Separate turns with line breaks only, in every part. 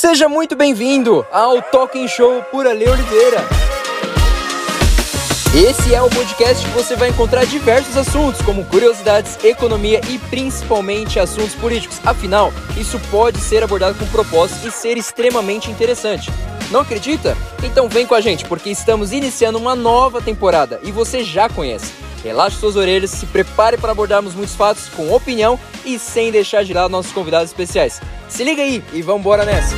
Seja muito bem-vindo ao Talking Show por Ale Oliveira. Esse é o podcast que você vai encontrar diversos assuntos, como curiosidades, economia e principalmente assuntos políticos. Afinal, isso pode ser abordado com propósito e ser extremamente interessante. Não acredita? Então vem com a gente, porque estamos iniciando uma nova temporada e você já conhece. Relaxe suas orelhas, se prepare para abordarmos muitos fatos com opinião e sem deixar de lado nossos convidados especiais. Se liga aí e vamos embora nessa!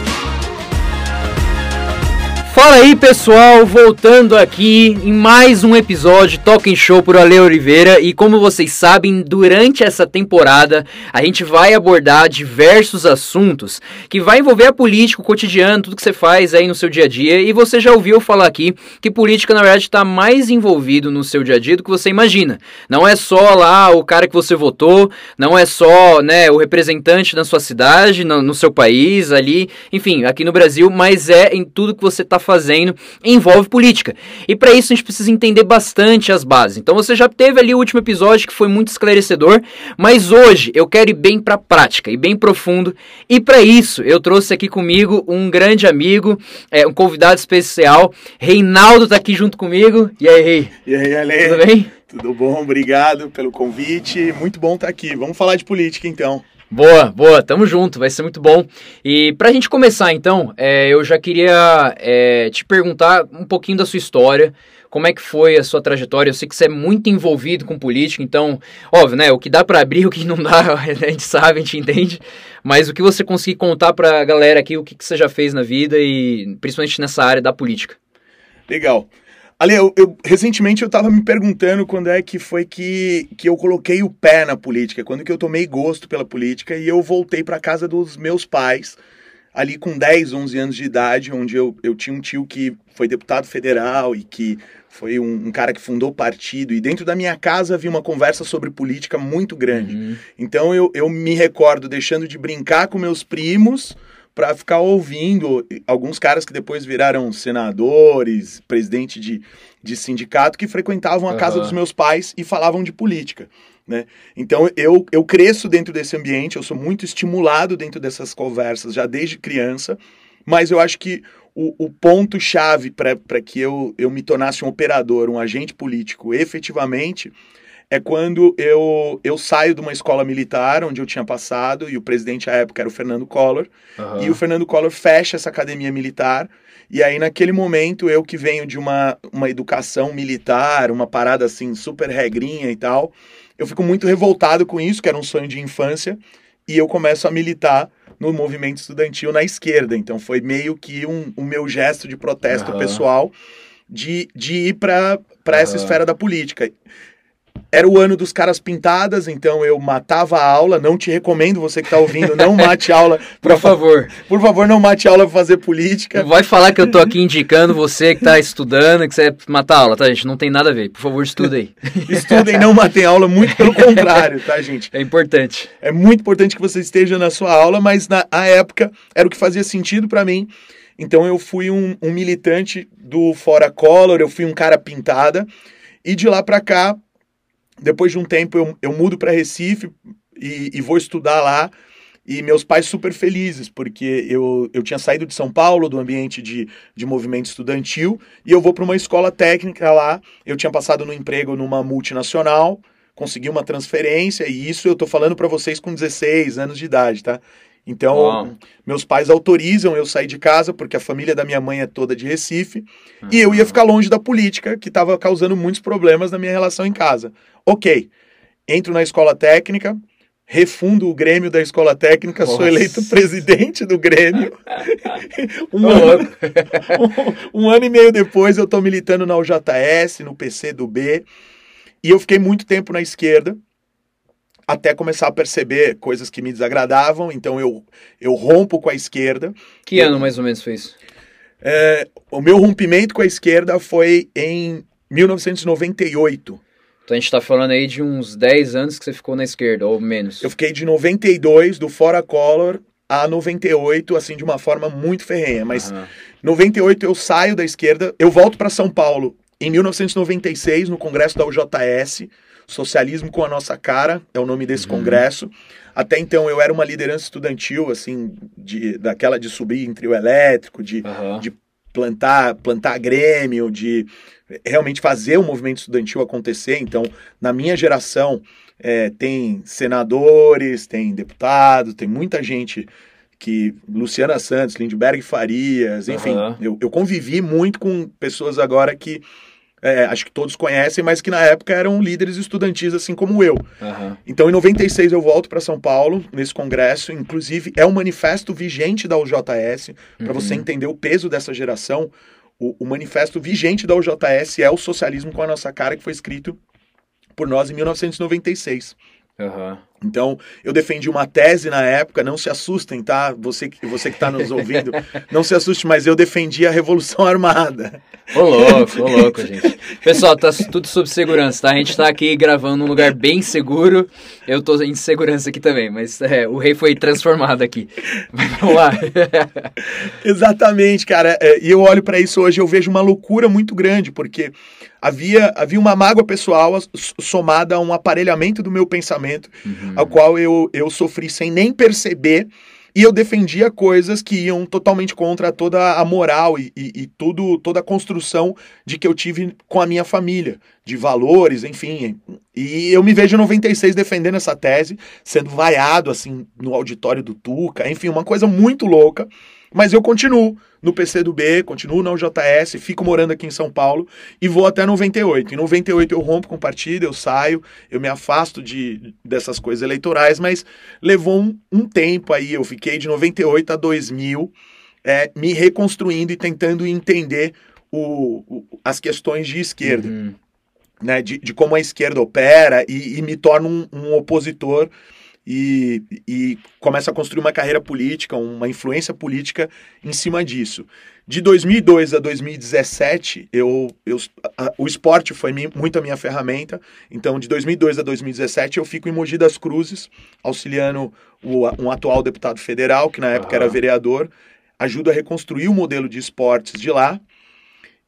Fala aí pessoal, voltando aqui em mais um episódio Talking Show por Ale Oliveira e como vocês sabem, durante essa temporada a gente vai abordar diversos assuntos que vai envolver a política, o cotidiano, tudo que você faz aí no seu dia a dia e você já ouviu falar aqui que política na verdade está mais envolvido no seu dia a dia do que você imagina. Não é só lá o cara que você votou, não é só né, o representante da sua cidade, no, no seu país, ali, enfim, aqui no Brasil, mas é em tudo que você está fazendo envolve política. E para isso a gente precisa entender bastante as bases. Então você já teve ali o último episódio que foi muito esclarecedor, mas hoje eu quero ir bem para a prática e bem profundo. E para isso eu trouxe aqui comigo um grande amigo, é, um convidado especial. Reinaldo tá aqui junto comigo. E aí, Rei?
E aí, Ale?
Tudo bem?
Tudo bom, obrigado pelo convite. Muito bom estar aqui. Vamos falar de política então.
Boa, boa, tamo junto, vai ser muito bom. E pra gente começar então, é, eu já queria é, te perguntar um pouquinho da sua história, como é que foi a sua trajetória. Eu sei que você é muito envolvido com política, então, óbvio, né? O que dá para abrir, o que não dá, a gente sabe, a gente entende. Mas o que você conseguir contar pra galera aqui, o que, que você já fez na vida e principalmente nessa área da política.
Legal. Ali, eu, eu, recentemente eu estava me perguntando quando é que foi que, que eu coloquei o pé na política, quando que eu tomei gosto pela política e eu voltei para casa dos meus pais, ali com 10, 11 anos de idade, onde eu, eu tinha um tio que foi deputado federal e que foi um, um cara que fundou o partido, e dentro da minha casa havia uma conversa sobre política muito grande.
Uhum.
Então eu, eu me recordo deixando de brincar com meus primos para ficar ouvindo alguns caras que depois viraram senadores, presidente de, de sindicato, que frequentavam a casa dos meus pais e falavam de política. Né? Então eu, eu cresço dentro desse ambiente, eu sou muito estimulado dentro dessas conversas já desde criança, mas eu acho que o, o ponto-chave para que eu, eu me tornasse um operador, um agente político efetivamente, é quando eu, eu saio de uma escola militar onde eu tinha passado, e o presidente à época era o Fernando Collor,
Aham.
e o Fernando Collor fecha essa academia militar. E aí, naquele momento, eu que venho de uma, uma educação militar, uma parada assim, super regrinha e tal, eu fico muito revoltado com isso, que era um sonho de infância, e eu começo a militar no movimento estudantil na esquerda. Então, foi meio que um, o meu gesto de protesto
Aham.
pessoal de, de ir para essa
Aham.
esfera da política. Era o ano dos caras pintadas, então eu matava a aula. Não te recomendo, você que está ouvindo, não mate aula.
Por favor,
Por favor, não mate aula para fazer política.
não vai falar que eu tô aqui indicando você que tá estudando, que você é matar aula, tá, gente? Não tem nada a ver. Por favor, estuda aí.
Estudem, não matem aula, muito pelo contrário, tá, gente?
É importante.
É muito importante que você esteja na sua aula, mas na a época era o que fazia sentido para mim. Então eu fui um, um militante do Fora Collor, eu fui um cara pintada. E de lá para cá, depois de um tempo, eu, eu mudo para Recife e, e vou estudar lá. E meus pais super felizes, porque eu, eu tinha saído de São Paulo, do ambiente de, de movimento estudantil, e eu vou para uma escola técnica lá. Eu tinha passado no emprego numa multinacional, consegui uma transferência, e isso eu tô falando para vocês com 16 anos de idade, tá? Então,
Uau.
meus pais autorizam eu sair de casa, porque a família da minha mãe é toda de Recife, e eu ia ficar longe da política, que estava causando muitos problemas na minha relação em casa. Ok, entro na escola técnica, refundo o Grêmio da escola técnica, sou
Nossa.
eleito presidente do Grêmio. um, ano,
louco.
um ano e meio depois eu estou militando na UJS, no PC do B, e eu fiquei muito tempo na esquerda, até começar a perceber coisas que me desagradavam, então eu, eu rompo com a esquerda.
Que ano mais ou menos foi isso?
É, o meu rompimento com a esquerda foi em 1998.
Então a gente tá falando aí de uns 10 anos que você ficou na esquerda, ou menos.
Eu fiquei de 92, do Fora Collor, a 98, assim, de uma forma muito ferrenha. Mas
Aham.
98 eu saio da esquerda, eu volto para São Paulo em 1996, no congresso da UJS, Socialismo com a Nossa Cara é o nome desse uhum. congresso. Até então eu era uma liderança estudantil, assim, de, daquela de subir em trio elétrico, de, uhum. de plantar, plantar grêmio, de realmente fazer o movimento estudantil acontecer. Então, na minha geração, é, tem senadores, tem deputados, tem muita gente que Luciana Santos, Lindbergh Farias, enfim, uhum. eu, eu convivi muito com pessoas agora que é, acho que todos conhecem, mas que na época eram líderes estudantis, assim como eu. Uhum. Então, em 96, eu volto para São Paulo, nesse congresso. Inclusive, é um manifesto vigente da UJS, para uhum. você entender o peso dessa geração. O, o, manifesto vigente da UJS é o Socialismo com a Nossa Cara, que foi escrito por nós em 1996. Uhum. Então, eu defendi uma tese na época, não se assustem, tá? Você, você que está nos ouvindo, não se assuste, mas eu defendi a Revolução Armada.
Ô louco, ô louco, gente. Pessoal, tá tudo sob segurança, tá? A gente tá aqui gravando num lugar bem seguro. Eu tô em segurança aqui também, mas é, o rei foi transformado aqui. vamos lá.
Exatamente, cara. É, e eu olho para isso hoje, eu vejo uma loucura muito grande, porque havia, havia uma mágoa pessoal somada a um aparelhamento do meu pensamento, uhum. ao qual eu, eu sofri sem nem perceber. E eu defendia coisas que iam totalmente contra toda a moral e, e, e, tudo, toda a construção de que eu tive com a minha família, de valores, enfim. E eu me vejo em 96 defendendo essa tese, sendo vaiado assim no auditório do Tuca, enfim, uma coisa muito louca. Mas eu continuo no PC do B, continuo na UJS, fico morando aqui em São Paulo e vou até 98. Em 98 eu rompo com o partido, eu saio, eu me afasto de, dessas coisas eleitorais, mas levou um, um tempo aí, eu fiquei de 98 a 2000 é, me reconstruindo e tentando entender o, o as questões de esquerda. Uhum. Né, de, de, como a esquerda opera e, e me torno um, um opositor e, e começa a construir uma carreira política, uma influência política em cima disso. De 2002 a 2017, eu, eu, a, o esporte foi mi, muito a minha ferramenta. Então, de 2002 a 2017, eu fico em Mogi das Cruzes, auxiliando o, um atual deputado federal, que na época uhum. era vereador, ajudo a reconstruir o modelo de esportes de lá.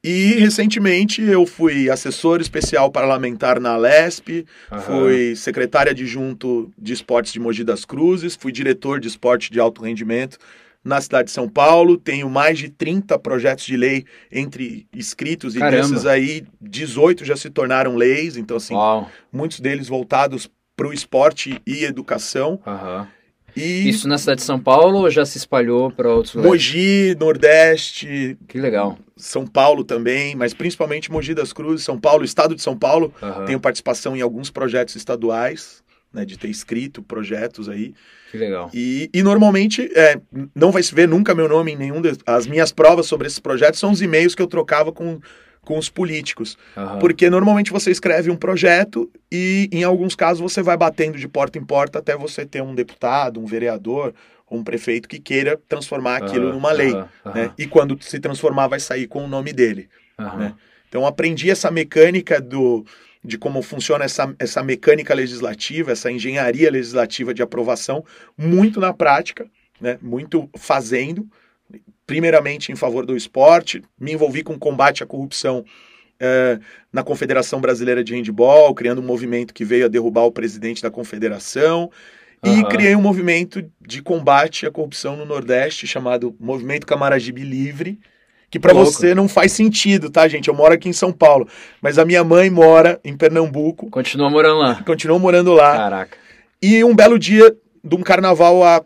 E recentemente eu fui assessor especial parlamentar na Lesp, uhum. fui secretário adjunto de esportes de Mogi das Cruzes, fui diretor de esporte de alto rendimento na cidade de São Paulo, tenho mais de 30 projetos de lei entre escritos Caramba. e desses aí 18 já se tornaram leis, então assim, Uau. muitos deles voltados para o esporte e educação.
Uhum. E Isso na cidade de São Paulo ou já se espalhou para outros lugares?
Mogi, Nordeste.
Que legal.
São Paulo também, mas principalmente Mogi das Cruzes, São Paulo, Estado de São Paulo. Uhum. Tenho participação em alguns projetos estaduais, né, de ter escrito projetos aí.
Que legal.
E, e normalmente é, não vai se ver nunca meu nome em nenhum. De, as minhas provas sobre esses projetos são os e-mails que eu trocava com com os políticos. Uhum. Porque normalmente você escreve um projeto e, em alguns casos, você vai batendo de porta em porta até você ter um deputado, um vereador um prefeito que queira transformar aquilo uhum. numa lei. Uhum. Né? E quando se transformar, vai sair com o nome dele. Né? Então, aprendi essa mecânica do, de como funciona essa, essa mecânica legislativa, essa engenharia legislativa de aprovação, muito na prática, né? muito fazendo primeiramente em favor do esporte, me envolvi com combate à corrupção é, na Confederação Brasileira de Handball, criando um movimento que veio a derrubar o presidente da confederação. Uhum. E criei um movimento de combate à corrupção no Nordeste chamado Movimento Camaragibe Livre, que para você não faz sentido, tá, gente? Eu moro aqui em São Paulo, mas a minha mãe mora em Pernambuco.
Continua morando lá.
Continua morando lá.
Caraca.
E um belo dia de um carnaval há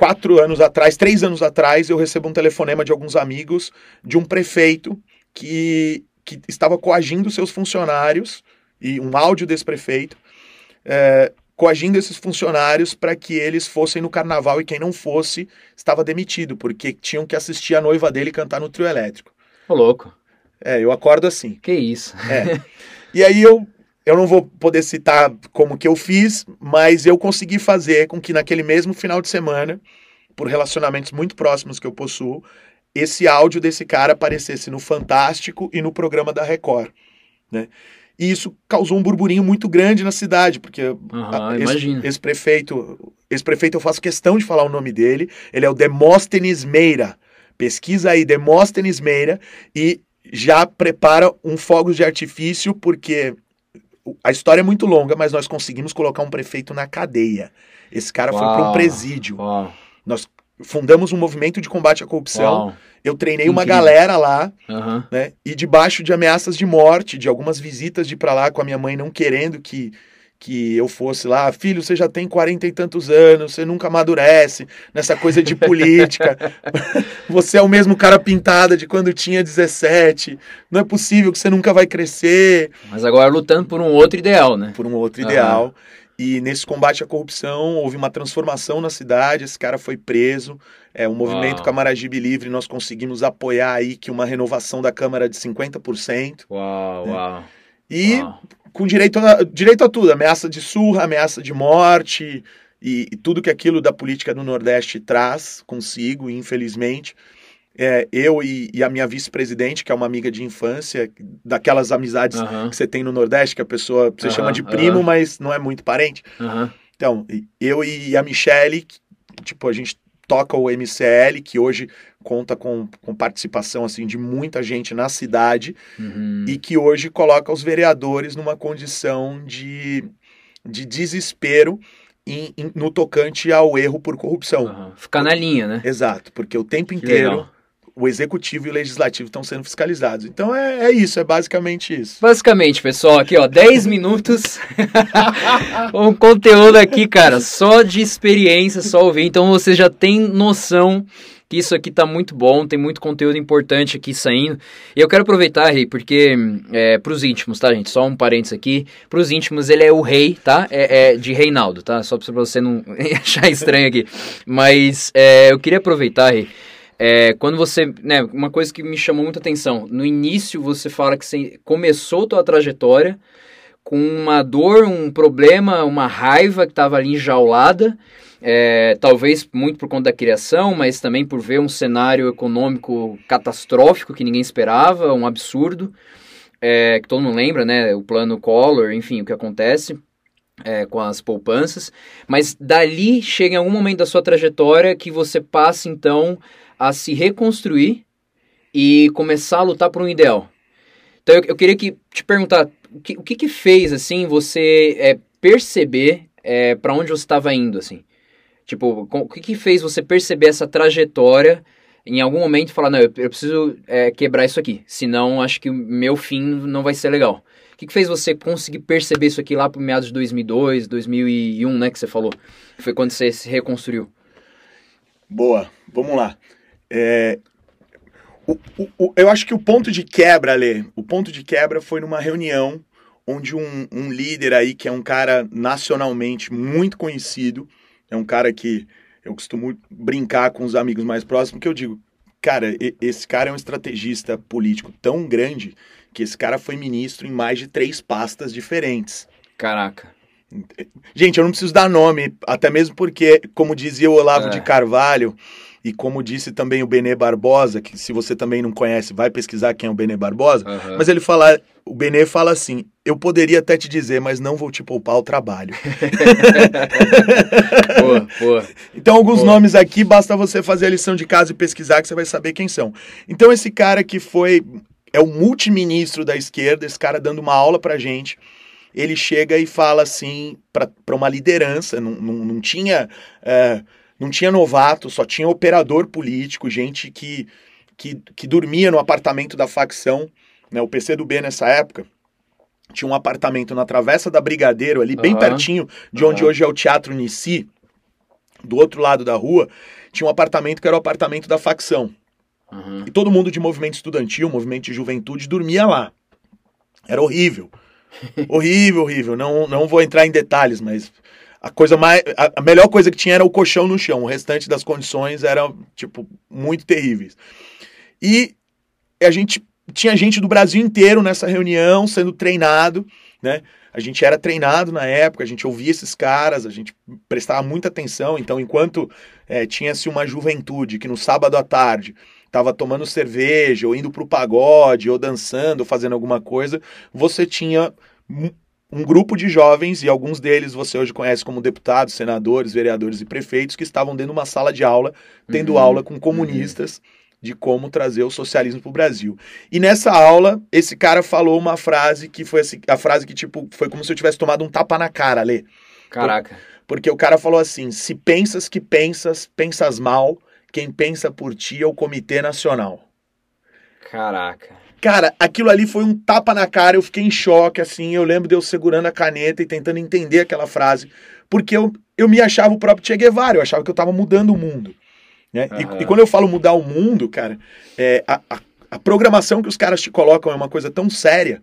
quatro anos atrás, três anos atrás, eu recebo um telefonema de alguns amigos de um prefeito que, que estava coagindo seus funcionários, e um áudio desse prefeito, é, coagindo esses funcionários para que eles fossem no carnaval e quem não fosse estava demitido, porque tinham que assistir a noiva dele cantar no trio elétrico.
Ô, louco.
É, eu acordo assim.
Que isso.
É. E aí eu eu não vou poder citar como que eu fiz, mas eu consegui fazer com que naquele mesmo final de semana, por relacionamentos muito próximos que eu possuo, esse áudio desse cara aparecesse no Fantástico e no programa da Record, né? E isso causou um burburinho muito grande na cidade, porque uhum,
a, esse,
esse, prefeito, esse prefeito eu faço questão de falar o nome dele, ele é o Demóstenes Meira. Pesquisa aí Demóstenes Meira e já prepara um fogo de artifício porque a história é muito longa, mas nós conseguimos colocar um prefeito na cadeia. Esse cara foi para um presídio.
Uau.
Nós fundamos um movimento de combate à corrupção.
Uau.
Eu treinei uma
Incrível.
galera lá,
Aham.
né? E debaixo de ameaças de morte, de algumas visitas de ir pra lá com a minha mãe não querendo que que eu fosse lá, filho, você já tem quarenta e tantos anos, você nunca amadurece nessa coisa de política. você é o mesmo cara pintada de quando tinha 17. Não é possível que você nunca vai crescer
Mas agora lutando por um outro ideal, né?
por um outro ideal. E nesse combate à corrupção houve uma transformação na cidade, esse cara foi preso. É, o movimento
Uau.
Camaragibe Livre, nós conseguimos apoiar aí que uma renovação da Câmara de 50%.
Uau, uau.
E
uau.
Com direito a, direito a tudo, ameaça de surra, ameaça de morte e, e tudo que aquilo da política do Nordeste traz consigo, infelizmente. É, eu e, e a minha vice-presidente, que é uma amiga de infância, daquelas amizades que você tem no Nordeste, que a pessoa você chama de primo, mas não é muito parente. Então, eu e a Michele, que, tipo, a gente toca o MCL, que hoje conta com, com participação assim de muita gente na cidade
Uhum.
e que hoje coloca os vereadores numa condição de, de desespero em- em- no tocante ao erro por corrupção.
Aham. Ficar na linha, né?
Exato, porque o tempo
Que
inteiro
legal.
o executivo e o legislativo estão sendo fiscalizados. Então é, é isso, é basicamente isso.
Basicamente, pessoal, aqui ó, 10 minutos. um conteúdo aqui, cara, só de experiência, só ouvir. Então você já tem noção que isso aqui tá muito bom, tem muito conteúdo importante aqui saindo. E eu quero aproveitar, Rei, porque é, pros íntimos, tá, gente? Só um parênteses aqui. Pros íntimos, ele é o rei, tá? É, é de Reinaldo, tá? Só pra você não achar estranho aqui. Mas é, eu queria aproveitar, Rei. É, quando você, né, uma coisa que me chamou muita atenção, no início você fala que você começou tua trajetória com uma dor, um problema, uma raiva que estava ali enjaulada, é, talvez muito por conta da criação, mas também por ver um cenário econômico catastrófico que ninguém esperava, um absurdo, é, que todo mundo lembra, né, o plano Collor, enfim, o que acontece é, com as poupanças, mas dali chega em algum momento da sua trajetória que você passa então a se reconstruir e começar a lutar por um ideal. Então eu, eu queria que, te perguntar, o que, o que que fez, assim, você é, perceber é, para onde você estava indo, assim? Tipo, o que que fez você perceber essa trajetória em algum momento falar, não, eu, eu preciso é, quebrar isso aqui, senão acho que o meu fim não vai ser legal. O que, que fez você conseguir perceber isso aqui lá por meados de 2002, 2001, né, que você falou? Foi quando você se reconstruiu.
Boa, vamos lá. É, o- o- o- eu acho que o ponto de quebra, Lê, o ponto de quebra foi numa reunião onde um, um líder aí, que é um cara nacionalmente muito conhecido, é um cara que eu costumo brincar com os amigos mais próximos, que eu digo, cara, esse cara é um estrategista político tão grande que esse cara foi ministro em mais de três pastas diferentes.
Caraca.
Gente, eu não preciso dar nome, até mesmo porque, como dizia o Olavo
É.
de Carvalho, e como disse também o Benê Barbosa, que se você também não conhece, vai pesquisar quem é o Benê Barbosa,
Aham.
mas ele fala, o Benê fala assim, eu poderia até te dizer, mas não vou te poupar o trabalho.
Boa, boa.
Então, alguns
Boa.
nomes aqui, basta você fazer a lição de casa e pesquisar que você vai saber quem são. Então, esse cara que foi, é o multiministro da esquerda, esse cara dando uma aula pra gente, ele chega e fala assim pra pra uma liderança, não, não, não tinha é, não tinha novato, só tinha operador político, gente que, que, que dormia no apartamento da facção, né, o PCdoB nessa época, tinha um apartamento na Travessa da Brigadeiro, ali bem
Aham.
pertinho de onde
Aham.
hoje é o Teatro Nici, do outro lado da rua, tinha um apartamento que era o apartamento da facção.
Aham.
E todo mundo de movimento estudantil, movimento de juventude, dormia lá. Era horrível. horrível, horrível. Não, não vou entrar em detalhes, mas a coisa mais. A, melhor coisa que tinha era o colchão no chão. O restante das condições eram, tipo, muito terríveis. E a gente tinha gente do Brasil inteiro nessa reunião sendo treinado, né? A gente era treinado na época, a gente ouvia esses caras, a gente prestava muita atenção. Então, enquanto eh, tinha-se uma juventude que no sábado à tarde estava tomando cerveja, ou indo pro pagode, ou dançando, ou fazendo alguma coisa, você tinha um- grupo de jovens, e alguns deles você hoje conhece como deputados, senadores, vereadores e prefeitos, que estavam dentro de uma sala de aula, tendo
Uhum,
aula com comunistas de como trazer o socialismo para o Brasil. E nessa aula, esse cara falou uma frase que foi assim, a frase que tipo foi como se eu tivesse tomado um tapa na cara, Lê.
Caraca.
Porque o cara falou assim: se pensas que pensas, pensas mal, quem pensa por ti é o Comitê Nacional.
Caraca.
Cara, aquilo ali foi um tapa na cara, eu fiquei em choque, assim. Eu lembro de eu segurando a caneta e tentando entender aquela frase, porque eu, eu me achava o próprio Che Guevara, eu achava que eu estava mudando o mundo. Né? Uhum. E, e, quando eu falo mudar o mundo, cara, é, a, a, a, programação que os caras te colocam é uma coisa tão séria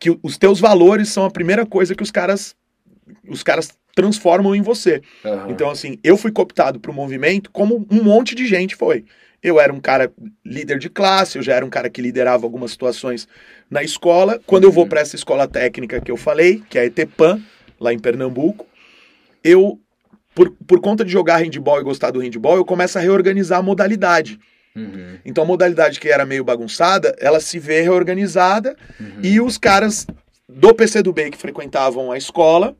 que os teus valores são a primeira coisa que os caras os caras transformam em você. Uhum. Então, assim, eu fui cooptado para o movimento como um monte de gente foi. Eu era um cara líder de classe, eu já era um cara que liderava algumas situações na escola. Quando eu vou uhum. para essa escola técnica que eu falei, que é a ETPAN, lá em Pernambuco, eu por, por conta de jogar handball e gostar do handball, eu começo a reorganizar a modalidade. Uhum. Então a modalidade que era meio bagunçada, ela se vê reorganizada uhum. e os caras do PCdoB que frequentavam a escola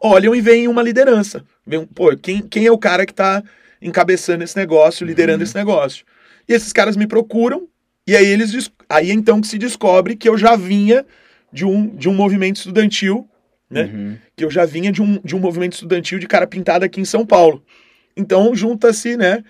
olham e veem uma liderança. Veem, pô, quem, quem é o cara que está encabeçando esse negócio, liderando uhum. esse negócio? E esses caras me procuram e aí eles aí então que se descobre que eu já vinha de um, de um movimento estudantil né? Uhum. Que eu já vinha de um, de um movimento estudantil de cara pintado aqui em São Paulo. Então junta-se, né,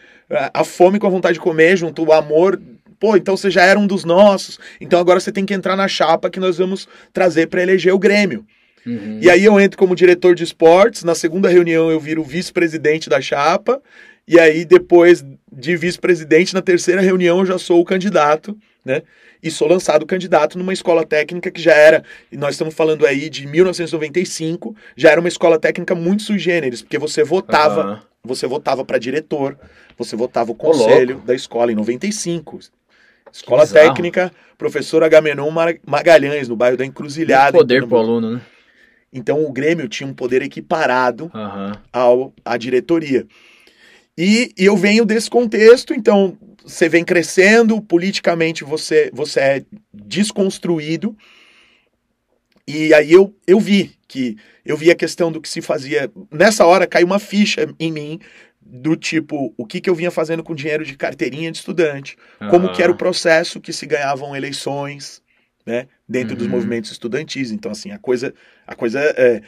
a fome com a vontade de comer, junto o amor. Pô, então você já era um dos nossos. Então agora você tem que entrar na chapa que nós vamos trazer para eleger o Grêmio. Uhum. E aí eu entro como diretor de esportes, na segunda reunião eu viro vice-presidente da chapa, e aí depois de vice-presidente, na terceira reunião eu já sou o candidato, né? e sou lançado candidato numa escola técnica que já era, e nós estamos falando aí de 1995, já era uma escola técnica muito sui generis, porque você votava, você votava para diretor, você votava o conselho da escola em 95. Escola técnica, professor Agamenon Magalhães, no bairro da Encruzilhada.
Poder pro aluno, né?
Então o Grêmio tinha um poder equiparado uhum. ao, à diretoria. E, e, eu venho desse contexto, então você vem crescendo, politicamente você, você é desconstruído. E aí eu, eu vi que eu vi a questão do que se fazia. Nessa hora caiu uma ficha em mim do tipo o que, que eu vinha fazendo com dinheiro de carteirinha de estudante, uhum. como que era o processo que se ganhavam eleições, né, dentro uhum. dos movimentos estudantis. Então, assim, a coisa, a coisa é,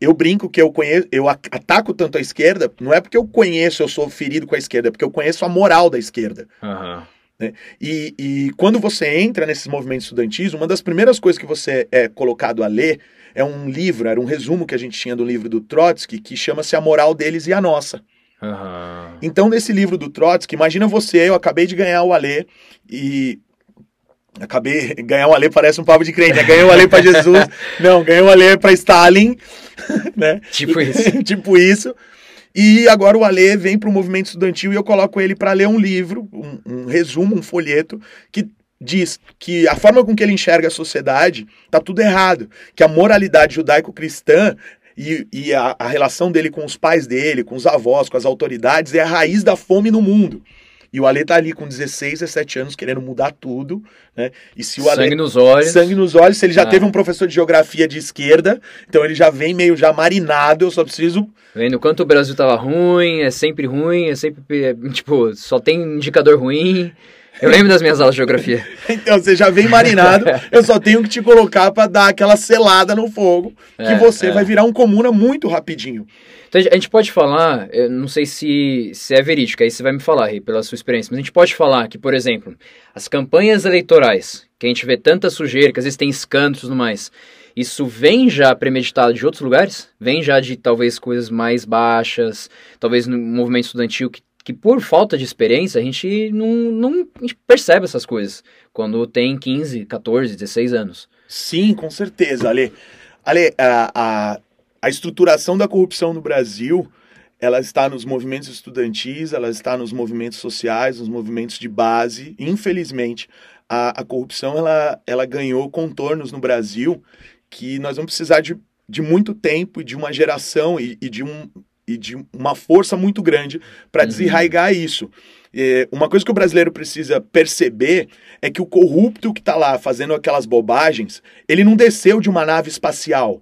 eu brinco que eu conheço, eu ataco tanto a esquerda, não é porque eu conheço, eu sou ferido com a esquerda, é porque eu conheço a moral da esquerda. Uhum. Né? E, e quando você entra nesses movimentos estudantis, uma das primeiras coisas que você é colocado a ler é um livro, era um resumo que a gente tinha do livro do Trotsky, que chama-se A Moral Deles e a Nossa. Uhum. Então, nesse livro do Trotsky, imagina você, eu acabei de ganhar o Alê, e Acabei ganhar um Alê parece um papo de crente, né? Ganhei um Alê para Jesus. Não, ganhei um Alê para Stalin, né?
Tipo isso.
tipo isso. E agora o Alê vem para o movimento estudantil e eu coloco ele para ler um livro, um, um, resumo, um folheto que diz que a forma com que ele enxerga a sociedade tá tudo errado, que a moralidade judaico-cristã e, e a, a relação dele com os pais dele, com os avós, com as autoridades é a raiz da fome no mundo. E o Ale tá ali com 16, 17 anos querendo mudar tudo, né? E se o Ale...
Sangue nos olhos.
Sangue nos olhos, se ele já ah. teve um professor de geografia de esquerda, então ele já vem meio já marinado, eu só preciso...
Vendo quanto o Brasil tava ruim, é sempre ruim, é sempre, é, tipo, só tem indicador ruim... Eu lembro das minhas aulas de geografia.
então, você já vem marinado, eu só tenho que te colocar para dar aquela selada no fogo, que é, você é. vai virar um comuna muito rapidinho.
Então a gente pode falar, eu não sei se, se é verídico, aí você vai me falar aí, pela sua experiência, mas a gente pode falar que, por exemplo, as campanhas eleitorais, que a gente vê tanta sujeira, que às vezes tem escândalos e tudo mais, isso vem já premeditado de outros lugares? Vem já de talvez coisas mais baixas, talvez no movimento estudantil que, que por falta de experiência a gente não, não percebe essas coisas quando tem 15, 14, 16 anos.
Sim, com certeza, Ale. Ale, a, a, a estruturação da corrupção no Brasil ela está nos movimentos estudantis, ela está nos movimentos sociais, nos movimentos de base. Infelizmente, a, a corrupção ela, ela ganhou contornos no Brasil que nós vamos precisar de, de muito tempo e de uma geração e, e de, um, e de uma força muito grande para uhum. desarraigar isso. É, uma coisa que o brasileiro precisa perceber é que o corrupto que está lá fazendo aquelas bobagens, ele não desceu de uma nave espacial.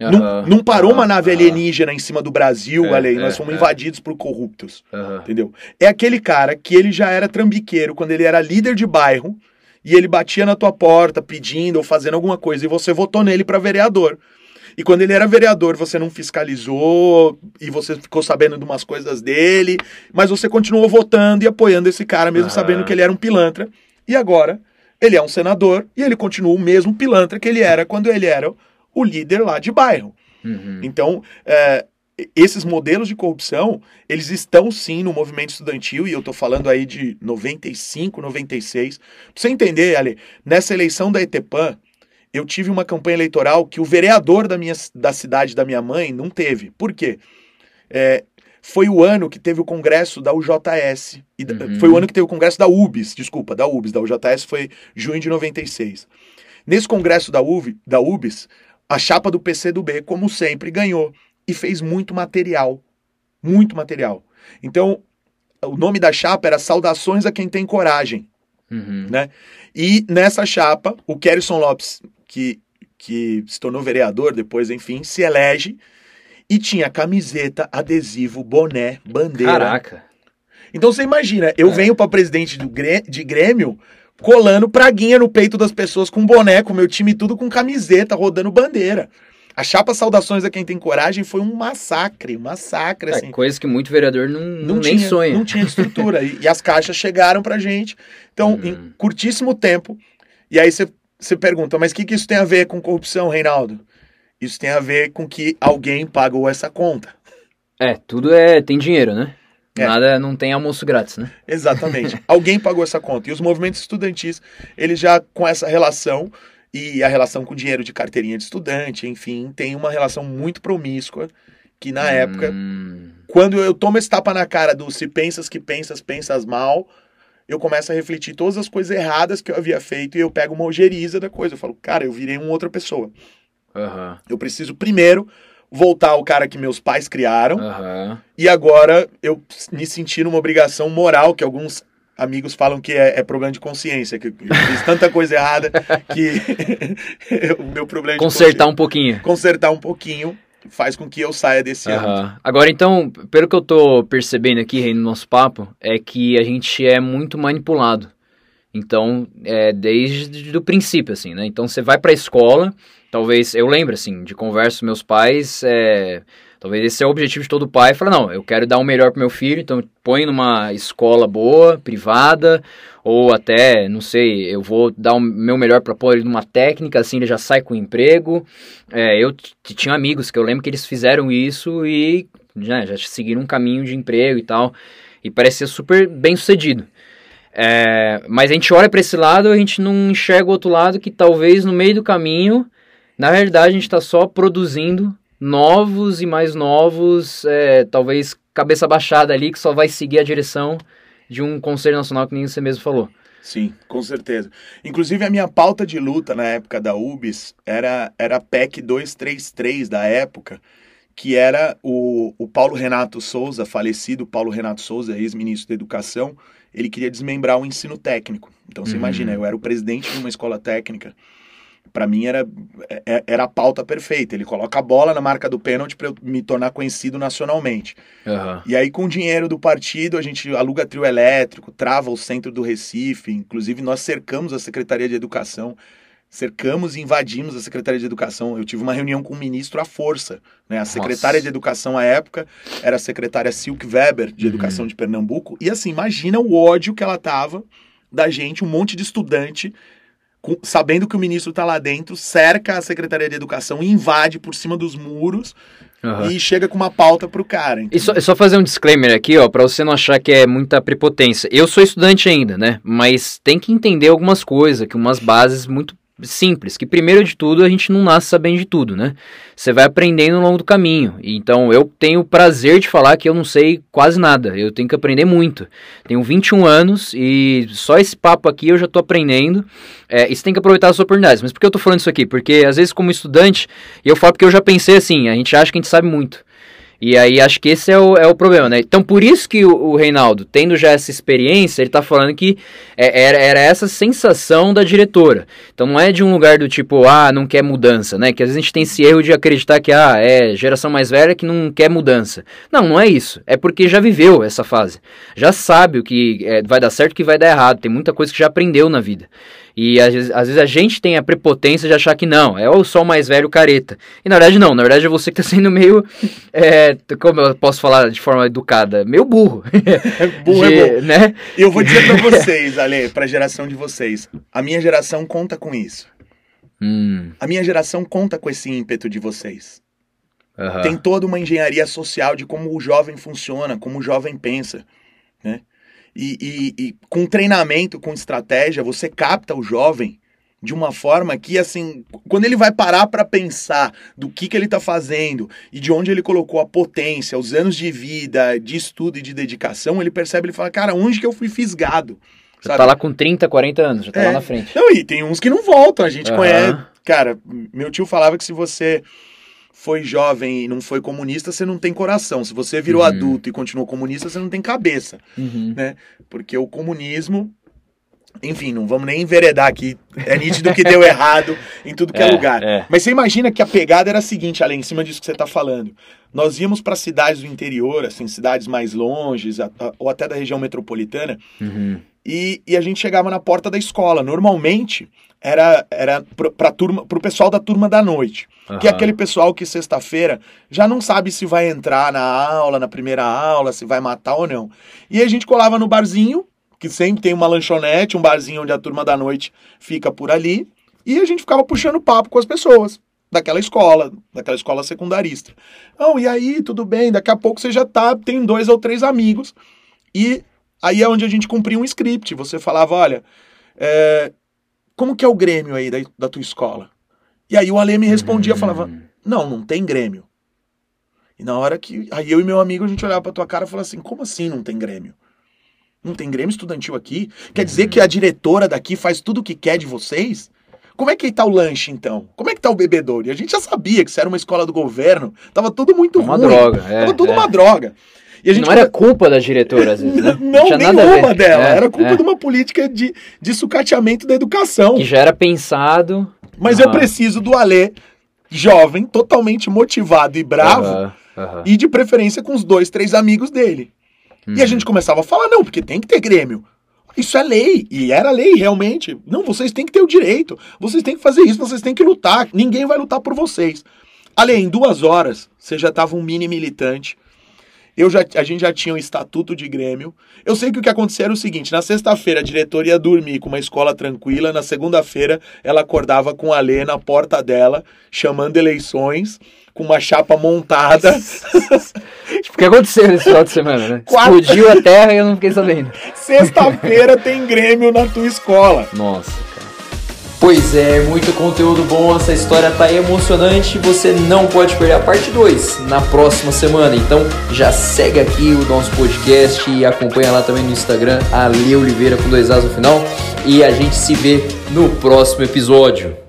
Uhum. Não, não, parou uma nave
uhum.
alienígena em cima do Brasil, é, olha aí, nós é, fomos é. invadidos por corruptos. Entendeu? É aquele cara que ele já era trambiqueiro quando ele era líder de bairro e ele batia na tua porta pedindo ou fazendo alguma coisa e você votou nele para vereador. E quando ele era vereador, você não fiscalizou e você ficou sabendo de umas coisas dele, mas você continuou votando e apoiando esse cara, mesmo sabendo que ele era um pilantra. E agora, ele é um senador e ele continua o mesmo pilantra que ele era quando ele era o líder lá de bairro. Uhum. Então, é, esses modelos de corrupção, eles estão sim no movimento estudantil, e eu estou falando aí de 95, 96. Pra você entender, Ali, nessa eleição da ETEPAN, eu tive uma campanha eleitoral que o vereador da, minha, da cidade da minha mãe não teve. Por quê? É, foi o ano que teve o congresso da UJS. E uhum. Foi o ano que teve o congresso da UBS, desculpa, da UBS. Da UJS foi junho de 96. Nesse congresso da, UV, da UBS, a chapa do PCdoB, como sempre, ganhou. E fez muito material. Muito material. Então, o nome da chapa era Saudações a quem tem coragem. Uhum. Né? E nessa chapa, o Kerrison Lopes que, que se tornou vereador depois, enfim, se elege e tinha camiseta, adesivo, boné, bandeira.
Caraca.
Então você imagina, eu é. venho para presidente do de Grêmio colando praguinha no peito das pessoas com boné, com meu time tudo com camiseta, rodando bandeira. A chapa Saudações a quem tem coragem foi um massacre, um massacre, é, assim.
Coisa que muito vereador não, não, não nem
tinha,
sonha.
Não tinha estrutura. e, e, as caixas chegaram pra gente. Então, hum. em curtíssimo tempo. E aí você você pergunta, mas o que, que isso tem a ver com corrupção, Reinaldo? Isso tem a ver com que alguém pagou essa conta.
É, tudo é tem dinheiro, né? É. Nada não tem almoço grátis, né?
Exatamente. alguém pagou essa conta. E os movimentos estudantis, eles já com essa relação e a relação com dinheiro de carteirinha de estudante, enfim, tem uma relação muito promíscua que na hum... época, quando eu tomo esse tapa na cara do se pensas que pensas, pensas mal, eu começo a refletir todas as coisas erradas que eu havia feito e eu pego uma ojeriza da coisa. Eu falo, cara, eu virei uma outra pessoa. Uhum. Eu preciso primeiro voltar ao cara que meus pais criaram uhum. e agora eu me senti numa obrigação moral que alguns amigos falam que é, é, problema de consciência, que eu fiz tanta coisa errada que o meu problema é
Consertar um pouquinho.
Consertar um pouquinho faz com que eu saia desse uhum. ano.
Agora, então, pelo que eu tô percebendo aqui no nosso papo, é que a gente é muito manipulado. Então, é desde o princípio, assim, né? Então, você vai pra escola, talvez, eu lembro, assim, de conversa com meus pais, é, talvez esse é o objetivo de todo pai, fala, não, eu quero dar o melhor pro meu filho, então põe numa escola boa, privada, ou até, não sei, eu vou dar o meu melhor para pôr ele numa técnica, assim ele já sai com emprego. É, eu tinha amigos que eu lembro que eles fizeram isso e já, já seguiram um caminho de emprego e tal, e parecia super bem sucedido. É, mas a gente olha para esse lado, a gente não enxerga o outro lado que talvez no meio do caminho, na verdade, a gente está só produzindo novos e mais novos, é, talvez cabeça baixada ali, que só vai seguir a direção de um Conselho Nacional que nem você mesmo falou.
Sim, com certeza. Inclusive, a minha pauta de luta na época da UBS era, era a PEC 233 da época, que era o, o Paulo Renato Souza, falecido Paulo Renato Souza, ex-ministro da Educação, ele queria desmembrar o ensino técnico. Então, você uhum. imagina, eu era o presidente de uma escola técnica para mim era, é, era a pauta perfeita. Ele coloca a bola na marca do pênalti para eu me tornar conhecido nacionalmente. Uhum. E aí, com o dinheiro do partido, a gente aluga trio elétrico, trava o centro do Recife. Inclusive, nós cercamos a Secretaria de Educação. Cercamos e invadimos a Secretaria de Educação. Eu tive uma reunião com o ministro à força. Né? A secretária Nossa. de Educação à época era a secretária Silk Weber, de uhum. Educação de Pernambuco. E assim, imagina o ódio que ela tava da gente, um monte de estudante sabendo que o ministro está lá dentro, cerca a Secretaria de Educação, invade por cima dos muros Uhum. E chega com uma pauta pro cara.
E só, só, fazer um disclaimer aqui, ó, pra você não achar que é muita prepotência. Eu sou estudante ainda, né? Mas tem que entender algumas coisas, que umas bases muito simples, que primeiro de tudo a gente não nasce sabendo de tudo, né? Você vai aprendendo ao longo do caminho. Então eu tenho o prazer de falar que eu não sei quase nada, eu tenho que aprender muito. Tenho 21 anos e só esse papo aqui eu já estou aprendendo. É, e você tem que aproveitar as oportunidades. Mas por que eu estou falando isso aqui? Porque às vezes como estudante, eu falo porque eu já pensei assim, a gente acha que a gente sabe muito. E aí acho que esse é o, é o problema, né? Então por isso que o, o Reinaldo, tendo já essa experiência, ele tá falando que é, era, era essa sensação da diretora. Então não é de um lugar do tipo, ah, não quer mudança, né? Que às vezes a gente tem esse erro de acreditar que, ah, é geração mais velha que não quer mudança. Não, não é isso. É porque já viveu essa fase. Já sabe o que é, vai dar certo e o que vai dar errado. Tem muita coisa que já aprendeu na vida. E às vezes, às vezes, a gente tem a prepotência de achar que não, é o sol mais velho careta. E na verdade não, na verdade é você que está sendo meio, é, como eu posso falar de forma educada, meio burro.
burro de, é bom. Né? Eu vou dizer para vocês, Ale, para a geração de vocês, a minha geração conta com isso. Hum. A minha geração conta com esse ímpeto de vocês. Uhum. Tem toda uma engenharia social de como o jovem funciona, como o jovem pensa, né? E, e, e, com treinamento, com estratégia, você capta o jovem de uma forma que, assim, quando ele vai parar para pensar do que, que ele está fazendo e de onde ele colocou a potência, os anos de vida, de estudo e de dedicação, ele percebe, ele fala, cara, onde que eu fui fisgado?
Você tá lá com 30, 40 anos, já tá é. lá na frente.
Não, e tem uns que não voltam, a gente uhum. conhece. Cara, meu tio falava que se você foi jovem e não foi comunista, você não tem coração. Se você virou uhum. adulto e continuou comunista, você não tem cabeça, uhum. né? Porque o comunismo, enfim, não vamos nem enveredar aqui. É nítido que deu errado em tudo que é, é lugar. É. Mas você imagina que a pegada era a seguinte, além em cima disso que você está falando. Nós íamos para cidades do interior, assim, cidades mais longes, ou até da região metropolitana, uhum. E, e a gente chegava na porta da escola. Normalmente era, era para turma, pro pessoal da turma da noite. Uhum. Que é aquele pessoal que sexta-feira já não sabe se vai entrar na aula, na primeira aula, se vai matar ou não. E a gente colava no barzinho, que sempre tem uma lanchonete, um barzinho onde a turma da noite fica por ali, e a gente ficava puxando papo com as pessoas daquela escola, daquela escola secundarista. Não, e aí, tudo bem, daqui a pouco você já tá, tem dois ou três amigos, e aí é onde a gente cumpria um script. Você falava, olha, é, como que é o Grêmio aí da, da tua escola? E aí o Ale me respondia, uhum. falava, não, não tem Grêmio. E na hora que. Aí eu e meu amigo, a gente olhava pra tua cara e falava assim: como assim não tem Grêmio? Não tem Grêmio estudantil aqui? Quer dizer uhum. que a diretora daqui faz tudo o que quer de vocês? Como é que tá o lanche, então? Como é que tá o bebedouro? E a gente já sabia que isso era uma escola do governo. Tava tudo muito uma ruim. Uma droga, é. Tava tudo é. uma droga.
E a gente não era culpa da diretora, às vezes, né?
Não, não nenhuma dela. É, era culpa é. de uma política de, de sucateamento da educação.
Que já era pensado
mas eu preciso do Alê jovem, totalmente motivado e bravo, e de preferência com os dois, três amigos dele. E a uhum. gente começava a falar, não, porque tem que ter Grêmio. Isso é lei, e era lei realmente. Não, vocês têm que ter o direito, vocês têm que fazer isso, vocês têm que lutar, ninguém vai lutar por vocês. Além, em duas horas, você já estava um mini militante, eu já, a gente já tinha um estatuto de Grêmio. Eu sei que o que aconteceu era o seguinte: na sexta-feira a diretora ia dormir com uma escola tranquila, na segunda-feira ela acordava com a Lê na porta dela, chamando eleições, com uma chapa montada.
o que aconteceu nesse final de semana, né? Quatro... Explodiu a terra e eu não fiquei sabendo.
Sexta-feira tem Grêmio na tua escola.
Nossa. Pois é, muito conteúdo bom, essa história tá emocionante, você não pode perder a parte 2 na próxima semana. Então já segue aqui o nosso podcast e acompanha lá também no Instagram, Ale Oliveira com dois As no final. E a gente se vê no próximo episódio.